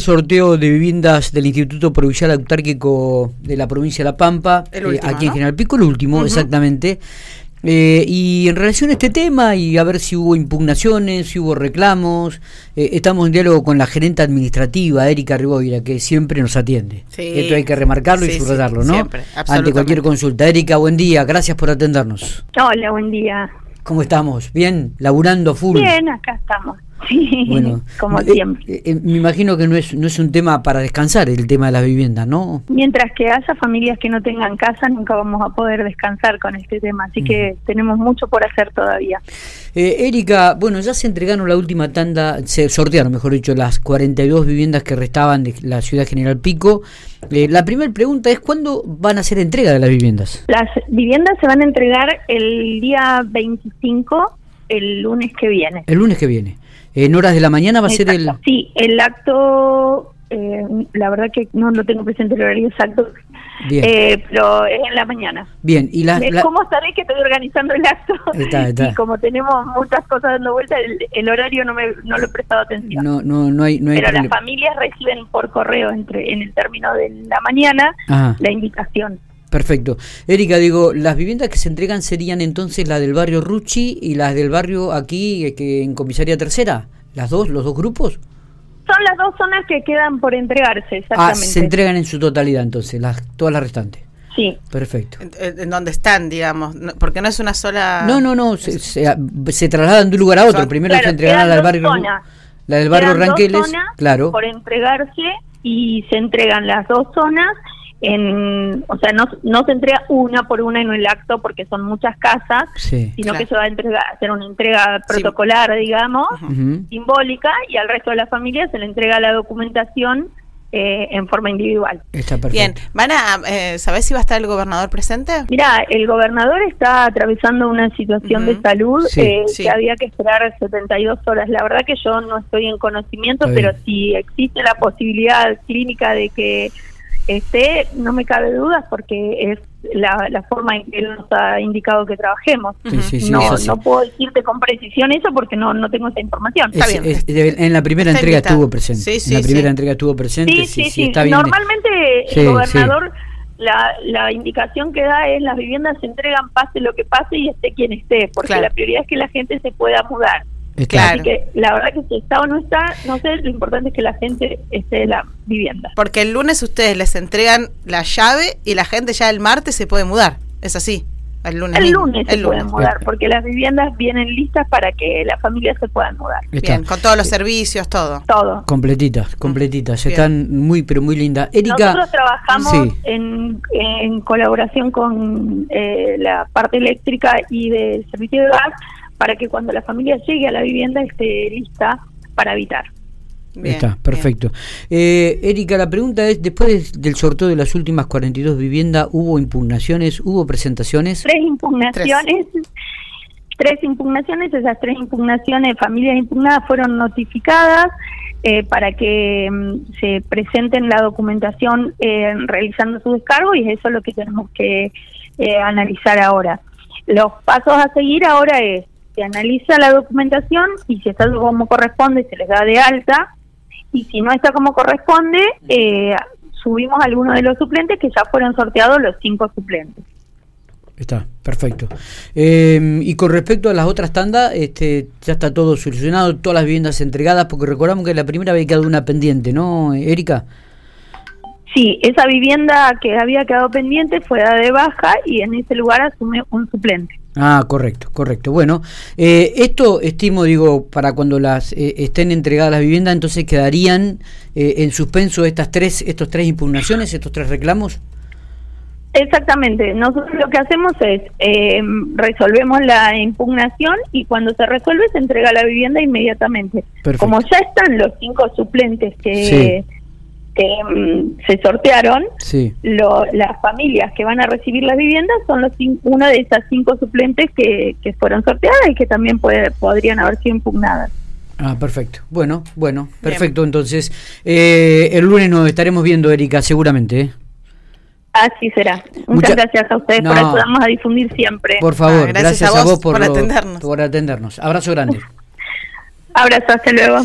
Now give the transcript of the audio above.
Sorteo de viviendas del Instituto Provincial Autárquico de la provincia de La Pampa, El último, eh, aquí en. General Pico, el último, exactamente. Eh, y en relación a este tema y a ver si hubo impugnaciones, si hubo reclamos, eh, estamos en diálogo con la gerente administrativa, Erika Riboira, que siempre nos atiende. Sí. Esto hay que remarcarlo Sí, y sí, subrayarlo, ¿no? siempre, Ante cualquier consulta. Erika, buen día, gracias por atendernos. Hola, buen día. ¿Cómo estamos? ¿Bien? ¿Laburando full? Bien, acá estamos. Sí, Bueno, como eh, siempre. eh, eh, me imagino que no es, no es un tema para descansar el tema de las viviendas, ¿no? Mientras que haya familias que no tengan casa, nunca vamos a poder descansar con este tema, así que tenemos mucho por hacer todavía. Eh, Erika, bueno, ya se entregaron la última tanda, se sortearon, mejor dicho, las 42 viviendas que restaban de la ciudad General Pico. La primera pregunta es, ¿cuándo van a hacer entrega de las viviendas? Las viviendas se van a entregar el día 25, el lunes que viene. El lunes que viene. En horas de la mañana va a ser el... Sí, el acto, eh, la verdad que no lo tengo presente el horario exacto, Bien, eh, pero es en la mañana. bien. Y la, la- ¿Cómo sabés que estoy organizando el acto? Está, está. Y como tenemos muchas cosas dando vuelta, el, el horario no, me, no lo he prestado atención. no, no, no hay, no hay Pero las familias reciben por correo entre en el término de la mañana Ajá. la invitación. Perfecto. Erika, digo, las viviendas que se entregan serían entonces las del barrio Rucci y las del barrio aquí eh, que en comisaría tercera. ¿Las dos, los dos grupos? Son las dos zonas que quedan por entregarse, Ah, exactamente. se entregan en su totalidad entonces, las, todas las restantes. Sí, Perfecto. En, en- donde están, digamos, no- porque no es una sola... No, no, no, se, se- se trasladan de un lugar a otro. Son- Primero claro, se entregarán al barrio, zonas. la del barrio Quedan dos Ranqueles, zonas claro. por entregarse y se entregan las dos zonas en, o sea, no, no se entrega una por una en el acto porque son muchas casas, Sí. sino Claro. que se va a entregar, hacer una entrega protocolar, digamos, simbólica, y al resto de la familia se le entrega la documentación eh, en forma individual. Está perfecto. Bien, ¿van a, eh, ¿sabés si va a estar el gobernador presente? Mira, el gobernador está atravesando una situación de salud Sí. eh, Sí. que había que esperar 72 horas. La verdad que yo no estoy en conocimiento, pero si existe la posibilidad clínica de que esté, no me cabe dudas porque es la, la forma en que él nos ha indicado que trabajemos. Sí, sí, sí, no, no puedo decirte con precisión eso porque no, no tengo esa información. Está Es- bien. es- en la primera Está entrega invitado. estuvo presente. Sí, sí, en la primera sí. entrega estuvo presente. Sí, sí, sí. está bien. Normalmente Sí, el gobernador, la, la indicación que da es las viviendas se entregan pase lo que pase y esté quien esté, porque Claro. la prioridad es que la gente se pueda mudar. Claro. Así que la verdad que si está o no está, no sé, lo importante es que la gente esté en la vivienda. Porque el lunes ustedes les entregan la llave y la gente ya el martes se puede mudar. Es así. El lunes. El lunes se El pueden mudar, porque las viviendas vienen listas para que las familias se puedan mudar. está. Bien, con todos los servicios, todo. Todo. Completitas, completitas. Bien. Están muy, pero muy lindas. Erika. Nosotros trabajamos Sí. en, en colaboración con eh, la parte eléctrica y del servicio de gas para que cuando la familia llegue a la vivienda esté lista para habitar. Bien, Está, perfecto. Eh, Erika, la pregunta es, después de- del sorteo de las últimas 42 viviendas, ¿hubo impugnaciones, hubo presentaciones? Tres impugnaciones. Tres impugnaciones, esas tres impugnaciones, familias impugnadas fueron notificadas eh, para que mm, se presenten la documentación eh, realizando su descargo y es eso lo que tenemos que eh, analizar ahora. Los pasos a seguir ahora es, se analiza la documentación y si está como corresponde se les da de alta y si no está como corresponde, eh, subimos a algunos de los suplentes que ya fueron sorteados los cinco suplentes. Está, perfecto. Eh, y con respecto a las otras tandas, este, ya está todo solucionado, todas las viviendas entregadas, porque recordamos que la primera había quedado una pendiente, ¿no, Erika? Sí, esa vivienda que había quedado pendiente fue dada de baja y en ese lugar asume un suplente. Ah, correcto, correcto. Bueno, eh, esto estimo, digo, para cuando las eh, estén entregadas las viviendas, entonces quedarían eh, en suspenso estas tres, estos tres impugnaciones, estos tres reclamos. Exactamente, nosotros lo que hacemos es eh, resolvemos la impugnación y cuando se resuelve se entrega la vivienda inmediatamente. Perfecto. Como ya están los cinco suplentes que, Sí. Mm, se sortearon, Sí. lo- las familias que van a recibir las viviendas son los una de esas cinco suplentes que, que fueron sorteadas y que también puede- podrían haber sido impugnadas. Ah, perfecto. Bueno, bueno, perfecto. Entonces, eh, el lunes nos estaremos viendo, Erika, seguramente. ¿eh? Así será. Muchas Mucha- gracias a ustedes No. por ayudarnos a difundir siempre. Por favor, Ah, gracias a a vos vos por, por lo- atendernos. por atendernos. Abrazo grande. Abrazo, hasta luego.